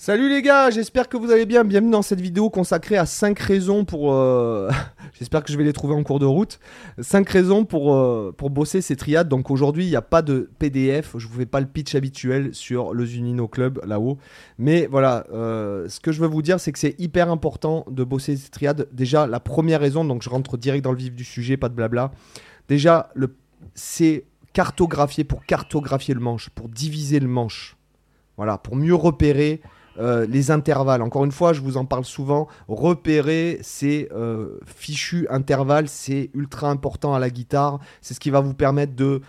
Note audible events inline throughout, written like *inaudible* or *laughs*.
Salut les gars, j'espère que vous allez bien. Bienvenue dans cette vidéo consacrée à 5 raisons pour... euh, *laughs* j'espère que je vais les trouver en cours de route. 5 raisons pour, euh, pour bosser ces triades. Donc aujourd'hui, il n'y a pas de PDF. Je vous fais pas le pitch habituel sur le Zunino Club là-haut. Mais voilà, euh, ce que je veux vous dire, c'est que c'est hyper important de bosser ces triades. Déjà, la première raison, donc je rentre direct dans le vif du sujet, pas de blabla. Déjà, le, c'est cartographier pour cartographier le manche, pour diviser le manche. Voilà, pour mieux repérer euh, les intervalles. Encore une fois, je vous en parle souvent. Repérer ces euh, fichus intervalles, c'est ultra important à la guitare. C'est ce qui va vous permettre de,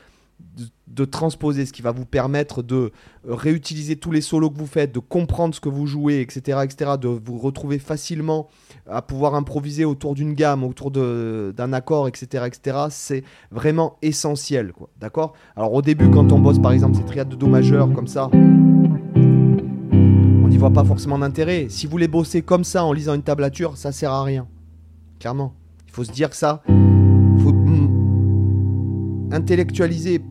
transposer, ce qui va vous permettre de réutiliser tous les solos que vous faites, de comprendre ce que vous jouez, etc., etc., de vous retrouver facilement à pouvoir improviser autour d'une gamme, autour d'un accord, etc., etc. C'est vraiment essentiel. D'accord? Alors au début, quand on bosse par exemple ces triades de do majeur comme ça, pas forcément d'intérêt. Si vous les bossez comme ça en lisant une tablature, ça sert à rien. Clairement. Il faut se dire que ça. faut intellectualiser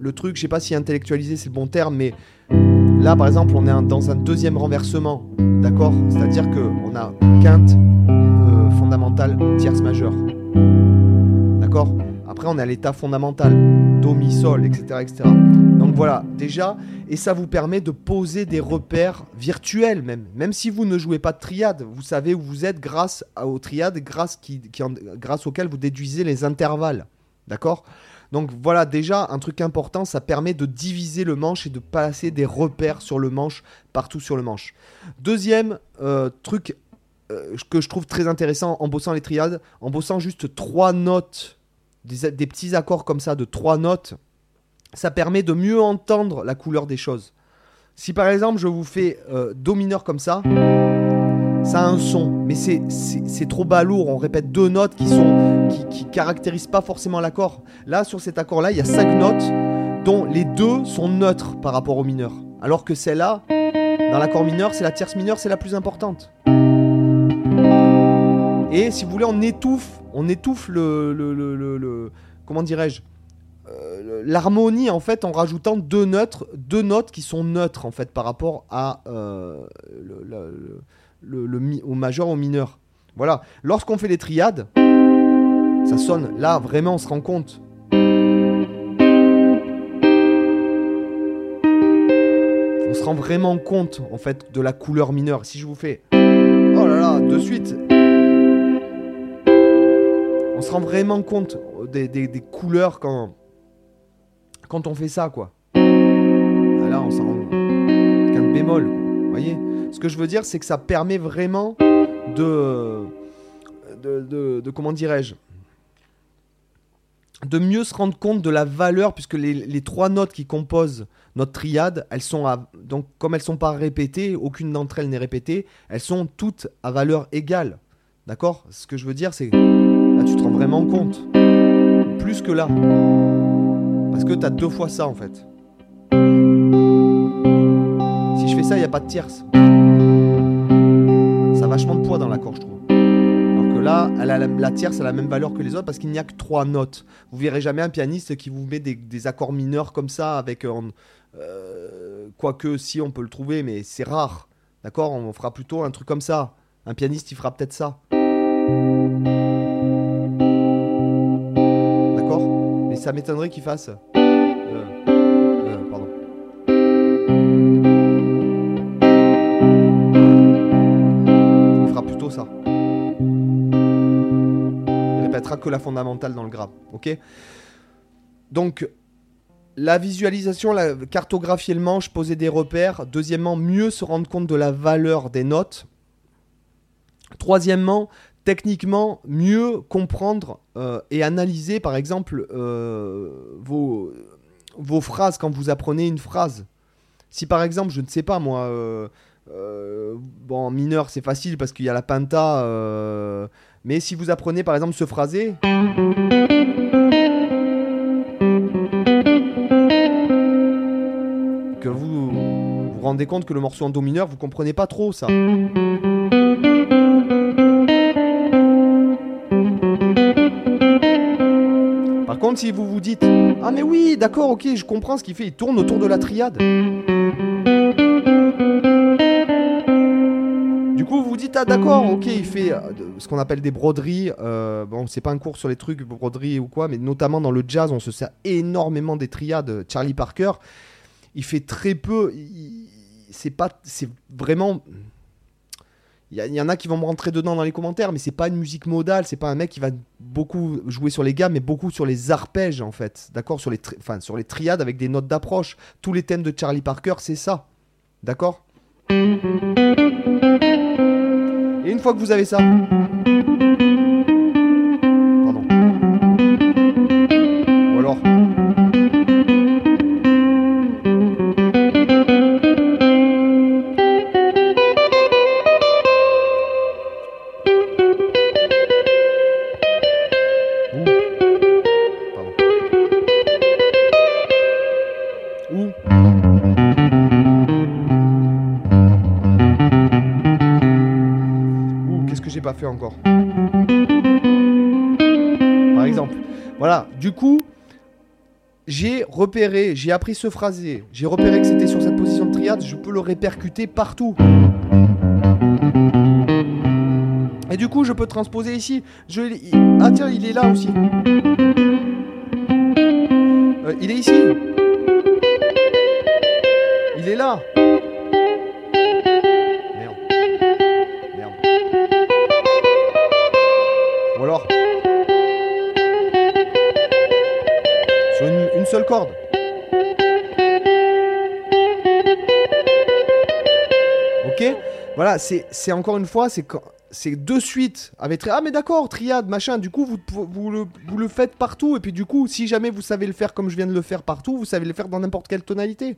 le truc. Je sais pas si intellectualiser c'est le bon terme, mais là par exemple, on est dans un deuxième renversement. D'accord? C'est-à-dire que on a quinte euh, fondamentale, tierce majeure. D'accord? Après, on à l'état fondamental. Do, mi, sol, etc., etc. Donc voilà, déjà, et ça vous permet de poser des repères virtuels même. Même si vous ne jouez pas de triade, vous savez où vous êtes grâce aux triades, grâce, auxquelles vous déduisez les intervalles. D'accord? Donc voilà, déjà, un truc important, ça permet de diviser le manche et de placer des repères sur le manche, partout sur le manche. Deuxième euh, truc euh, que je trouve très intéressant en bossant les triades, en bossant juste trois notes, des, petits accords comme ça de trois notes, ça permet de mieux entendre la couleur des choses. Si par exemple je vous fais euh, Do mineur comme ça, ça a un son, mais c'est trop balourd. On répète deux notes qui sont qui, qui caractérisent pas forcément l'accord. Là, sur cet accord-là, il y a cinq notes dont les deux sont neutres par rapport au mineur. Alors que celle-là, dans l'accord mineur, c'est la tierce mineure, c'est la plus importante. Et si vous voulez, on étouffe, on étouffe le, le- le- comment dirais-je, euh, l'harmonie en fait en rajoutant deux notes, deux notes qui sont neutres en fait par rapport à euh, le, le- au majeur au mineur. Voilà. Lorsqu'on fait les triades, ça sonne. Là vraiment, on se rend compte. On se rend vraiment compte en fait de la couleur mineure. Si je vous fais, oh là là, de suite, on se rend vraiment compte des, des- couleurs quand, quand on fait ça, quoi. Ah, Là, on s'en rend qu'un bémol, voyez? Ce que je veux dire, c'est que ça permet vraiment de. de, comment dirais-je? De mieux se rendre compte de la valeur, puisque les, les trois notes qui composent notre triade, elles sont à, donc comme elles sont pas répétées, aucune d'entre elles n'est répétée, elles sont toutes à valeur égale. D'accord? Ce que je veux dire, c'est tu te rends vraiment compte. Plus que là. Parce que tu as deux fois ça en fait. Si je fais ça, il n'y a pas de tierce. Ça a vachement de poids dans l'accord, je trouve. Alors que là, la, tierce a la même valeur que les autres parce qu'il n'y a que trois notes. Vous verrez jamais un pianiste qui vous met des, accords mineurs comme ça avec. euh, quoique, si on peut le trouver, mais c'est rare. D'accord? On fera plutôt un truc comme ça. Un pianiste, il fera peut-être ça. Ça m'étonnerait qu'il fasse. euh, euh, pardon. Il fera plutôt ça. Il répétera que la fondamentale dans le grave. Ok? Donc, la visualisation, la cartographier le manche, poser des repères. Deuxièmement, mieux se rendre compte de la valeur des notes. Troisièmement, techniquement, mieux comprendre euh, et analyser, par exemple, euh, vos, vos phrases quand vous apprenez une phrase. Si par exemple, je ne sais pas moi, euh, bon, en mineur c'est facile parce qu'il y a la penta, mais si vous apprenez par exemple ce phrasé. Que vous vous rendez compte que le morceau en do mineur, vous comprenez pas trop ça. Si vous vous dites Ah, mais oui, d'accord, ok, je comprends ce qu'il fait, il tourne autour de la triade. t'as d'accord, ok, il fait euh, ce qu'on appelle des broderies. euh, bon, c'est pas un cours sur les trucs broderies ou quoi, mais notamment dans le jazz, on se sert énormément des triades. Charlie Parker, il fait très peu. C'est pas, c'est vraiment. Il y, en a qui vont me rentrer dedans dans les commentaires, mais c'est pas une musique modale, c'est pas un mec qui va beaucoup jouer sur les gammes, mais beaucoup sur les arpèges en fait, d'accord, sur sur les triades avec des notes d'approche. Tous les thèmes de Charlie Parker, c'est ça, d'accord? Et une fois que vous avez ça, pas fait encore Par exemple. Voilà, du coup, j'ai repéré, j'ai appris ce phrasé, j'ai repéré que c'était sur cette position de triade, je peux le répercuter partout. Et du coup, je peux transposer ici. Je, ah tiens, il est là aussi. Euh, il est ici. Il est là. Corde. Ok. Voilà, c'est encore une fois, c'est c'est de suite avec ah mais d'accord triade machin. Du coup vous, vous, le, vous le faites partout. Et puis du coup si jamais vous savez le faire comme je viens de le faire partout vous savez le faire dans n'importe quelle tonalité.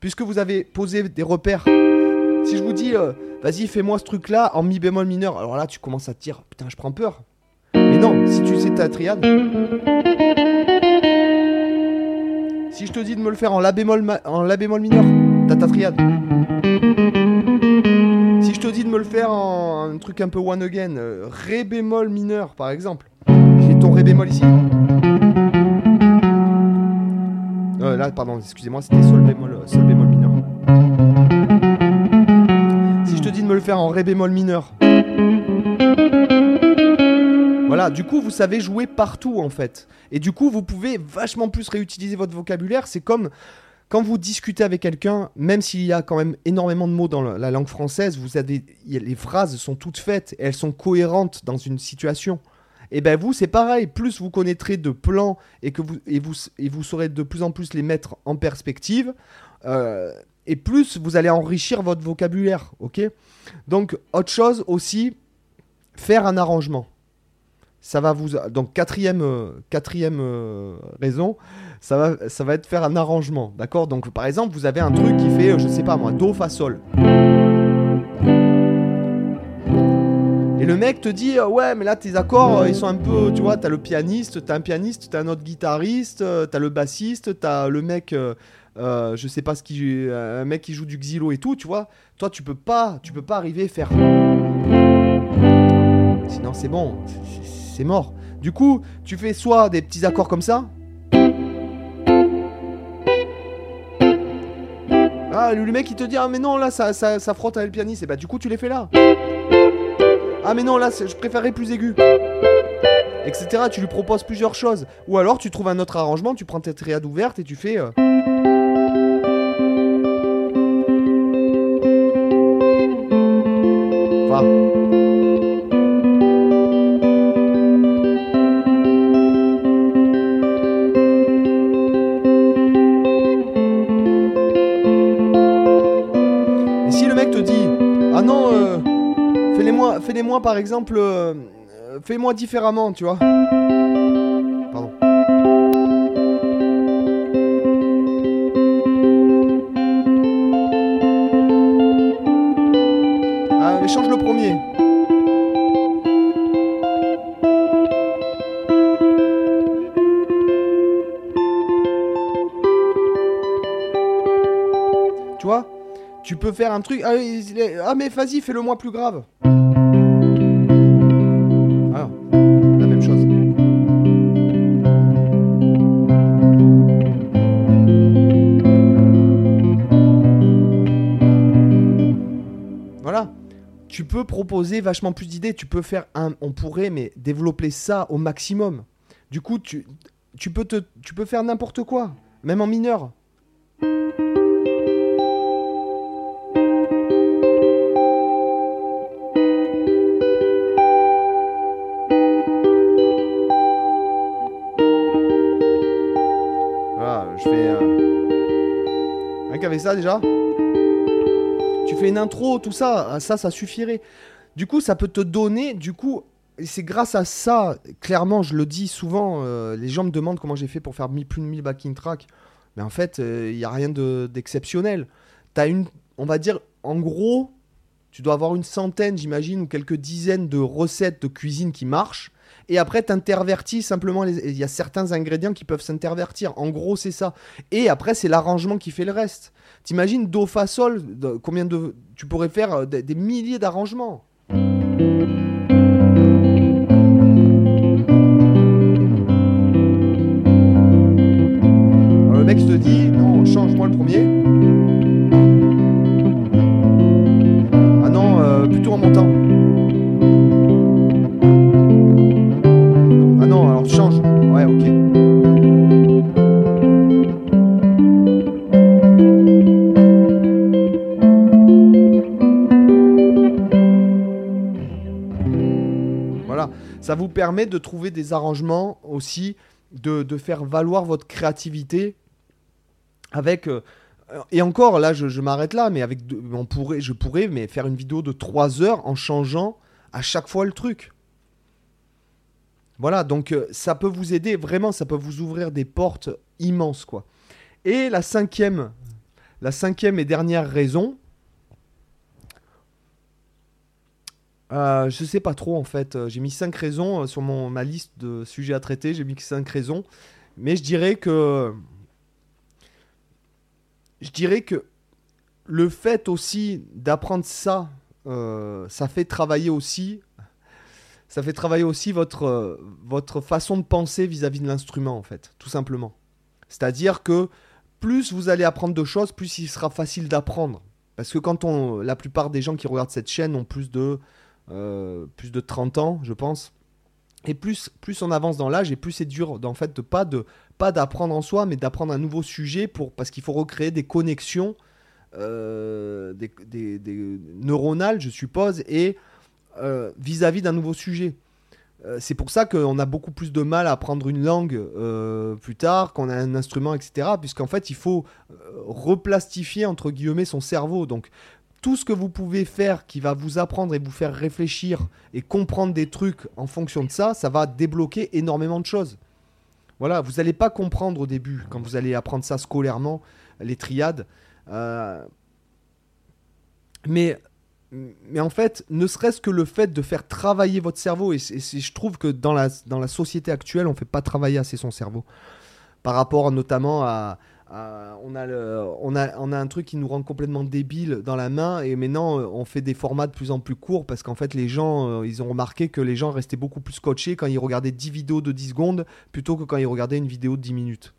Puisque vous avez posé des repères. Si je vous dis euh, vas-y fais-moi ce truc là en mi bémol mineur. Alors là tu commences à te dire putain je prends peur. Mais non si tu sais ta triade si je te dis de me le faire en la bémol en la mineur t'as ta triade si je te dis de me le faire en un truc un peu one again, euh, ré bémol mineur par exemple, j'ai ton ré bémol ici. Euh, là, pardon, excusez-moi, c'était sol bémol, euh, sol bémol mineur. Si je te dis de me le faire en ré bémol mineur. Voilà, du coup, vous savez jouer partout en fait. Et du coup, vous pouvez vachement plus réutiliser votre vocabulaire. C'est comme quand vous discutez avec quelqu'un, même s'il y a quand même énormément de mots dans la la langue française, vous avez, les phrases sont toutes faites et elles sont cohérentes dans une situation. Et ben vous, c'est pareil. Plus vous connaîtrez de plans et que vous et vous et vous saurez de plus en plus les mettre en perspective, euh, et plus vous allez enrichir votre vocabulaire. Ok? Donc autre chose aussi, faire un arrangement. Ça va vous donc quatrième euh, euh, raison, ça va être faire un arrangement, d'accord? Donc par exemple, vous avez un truc qui fait euh, je sais pas moi, do fa sol. Et le mec te dit ouais mais là tes accords ils sont un peu tu vois t'as le pianiste t'as un pianiste t'as un autre guitariste t'as le bassiste t'as le mec je sais pas ce qui un mec qui joue du xylo et tout tu vois. Toi tu peux pas tu peux pas arriver à faire. Sinon c'est bon c'est mort. Du coup tu fais soit des petits accords comme ça. Ah le mec il te dit ah mais non là ça, ça, ça frotte avec le pianiste et bah du coup tu les fais là. Ah mais non là je préférerais plus aigu. Etc tu lui proposes plusieurs choses. Ou alors tu trouves un autre arrangement tu prends tes triades ouvertes et tu fais euh, fais-les-moi fais moi par exemple, euh, fais-moi différemment, tu vois. Tu peux faire un truc. Ah, ah, mais vas-y, fais-le moi plus grave. Ah, la même chose. Voilà. tu peux proposer vachement plus d'idées. Tu peux faire un. On pourrait, mais développer ça au maximum. Du coup, tu, tu, peux, te, tu peux faire n'importe quoi, même en mineur. Euh, ça déjà. Tu fais une intro, tout ça, ça, ça suffirait. Du coup, ça peut te donner, du coup, c'est grâce à ça, clairement, je le dis souvent, euh, les gens me demandent comment j'ai fait pour faire plus de 1000 backing tracks. Mais en fait, il n'y a rien de- d'exceptionnel. T'as une, on va dire, en gros, tu dois avoir une centaine, j'imagine, ou quelques dizaines de recettes de cuisine qui marchent. Et après, t'intervertis simplement. les- Il y a certains ingrédients qui peuvent s'intervertir. En gros, c'est ça. Et après, c'est l'arrangement qui fait le reste. T'imagines Do, Fa, Sol Combien de. Tu pourrais faire euh, des milliers d'arrangements. Vous permet de trouver des arrangements aussi, de, faire valoir votre créativité avec... euh, et encore, là, je, m'arrête là, mais avec, on pourrait, je pourrais mais faire une vidéo de 3 heures en changeant à chaque fois le truc. Voilà, donc euh, ça peut vous aider, vraiment, ça peut vous ouvrir des portes immenses, quoi. Et la cinquième, la cinquième et dernière raison, euh, je sais pas trop en fait. Euh, J'ai mis cinq raisons euh, sur mon, ma liste de sujets à traiter. J'ai mis que cinq raisons, mais je dirais que je dirais que le fait aussi d'apprendre ça, ça fait travailler aussi, ça fait travailler aussi votre votre façon de penser vis-à-vis de l'instrument en fait, tout simplement. C'est-à-dire que plus vous allez apprendre de choses, plus il sera facile d'apprendre. Parce que quand on, la plupart des gens qui regardent cette chaîne ont plus de plus de 30 ans, je pense. Et plus, plus on avance dans l'âge, et plus c'est dur d'en fait de pas de pas d'apprendre en soi, mais d'apprendre un nouveau sujet pour parce qu'il faut recréer des connexions euh, des, des- neuronales, je suppose, et euh, vis-à-vis d'un nouveau sujet. Euh, c'est pour ça qu'on a beaucoup plus de mal à apprendre une langue euh, plus tard, qu'on a un instrument, etc. Puisqu'en fait, il faut euh, replastifier entre guillemets son cerveau. Donc tout ce que vous pouvez faire qui va vous apprendre et vous faire réfléchir et comprendre des trucs en fonction de ça, ça va débloquer énormément de choses. Voilà, vous n'allez pas comprendre au début quand vous allez apprendre ça scolairement, les triades. Euh, mais, mais en fait, ne serait-ce que le fait de faire travailler votre cerveau, et, je trouve que dans la société actuelle, on ne fait pas travailler assez son cerveau. Par rapport notamment à, à- on, a le- on, a, on a un truc qui nous rend complètement débile dans la main et maintenant euh, on fait des formats de plus en plus courts parce qu'en fait les gens euh, ils ont remarqué que les gens restaient beaucoup plus scotchés quand ils regardaient 10 vidéos de 10 secondes plutôt que quand ils regardaient une vidéo de 10 minutes.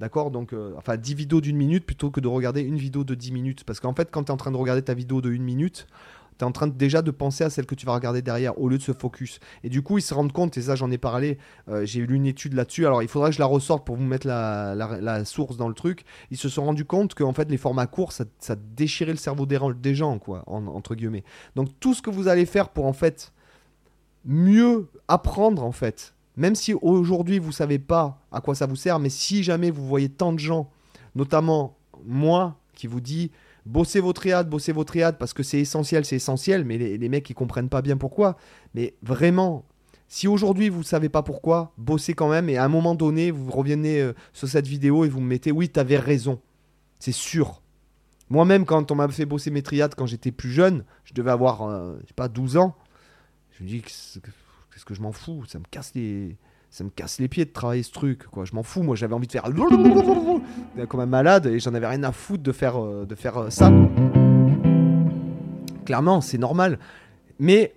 D'accord? Donc, euh, enfin, 10 vidéos d'une minute plutôt que de regarder une vidéo de 10 minutes. Parce qu'en fait, quand tu es en train de regarder ta vidéo de 1 minute, tu es en train déjà de penser à celle que tu vas regarder derrière au lieu de se focus. Et du coup, ils se rendent compte, et ça j'en ai parlé, euh, j'ai lu une étude là-dessus, alors il faudrait que je la ressorte pour vous mettre la, la- source dans le truc. Ils se sont rendus compte qu'en fait, les formats courts, ça, ça déchirait le cerveau des, des gens, quoi, en- entre guillemets. Donc, tout ce que vous allez faire pour en fait mieux apprendre, en fait, même si aujourd'hui vous savez pas à quoi ça vous sert, mais si jamais vous voyez tant de gens, notamment moi, qui vous dit bossez vos triades, bossez vos triades parce que c'est essentiel, c'est essentiel, mais les, mecs ils comprennent pas bien pourquoi. Mais vraiment, si aujourd'hui vous savez pas pourquoi, bossez quand même et à un moment donné vous revenez euh, sur cette vidéo et vous me mettez oui t'avais raison, c'est sûr. Moi-même quand on m'a fait bosser mes triades quand j'étais plus jeune, je devais avoir euh, je sais pas 12 ans, je me dis qu'est-ce que qu'est-ce que je m'en fous, ça me casse les ça me casse les pieds de travailler ce truc quoi, je m'en fous, moi j'avais envie de faire *laughs* comme un malade et j'en avais rien à foutre de faire euh, de faire euh, ça. Clairement, c'est normal. Mais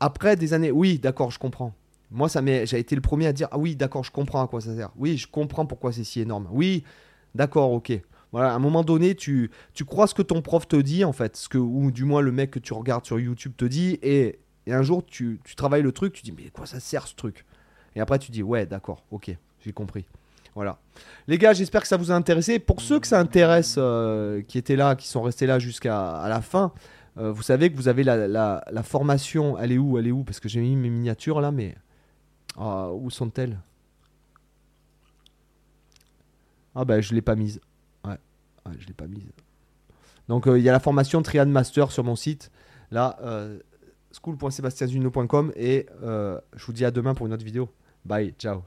après des années, oui, d'accord, je comprends. Moi, ça j'ai été le premier à dire ah oui, d'accord, je comprends à quoi ça sert. Oui, je comprends pourquoi c'est si énorme. Oui, d'accord, ok. Voilà, à un moment donné, tu, tu crois ce que ton prof te dit, en fait, ce que, ou du moins le mec que tu regardes sur YouTube te dit, et, et un jour, tu, tu travailles le truc, tu dis, mais quoi ça sert ce truc? Et après, tu dis, ouais, d'accord, ok, j'ai compris. Voilà. Les gars, j'espère que ça vous a intéressé. Pour ceux que ça intéresse, euh, qui étaient là, qui sont restés là jusqu'à la fin, euh, vous savez que vous avez la, formation. Elle est où Elle est où? Parce que j'ai mis mes miniatures là, mais. Ah, où sont-elles? Ah, bah, je l'ai pas mise. Ouais, je l'ai pas mise. Donc, euh, il y a la formation Triad Master sur mon site. Là, school.sebastianzuno.com. Et je vous dis à demain pour une autre vidéo. Bye, ciao.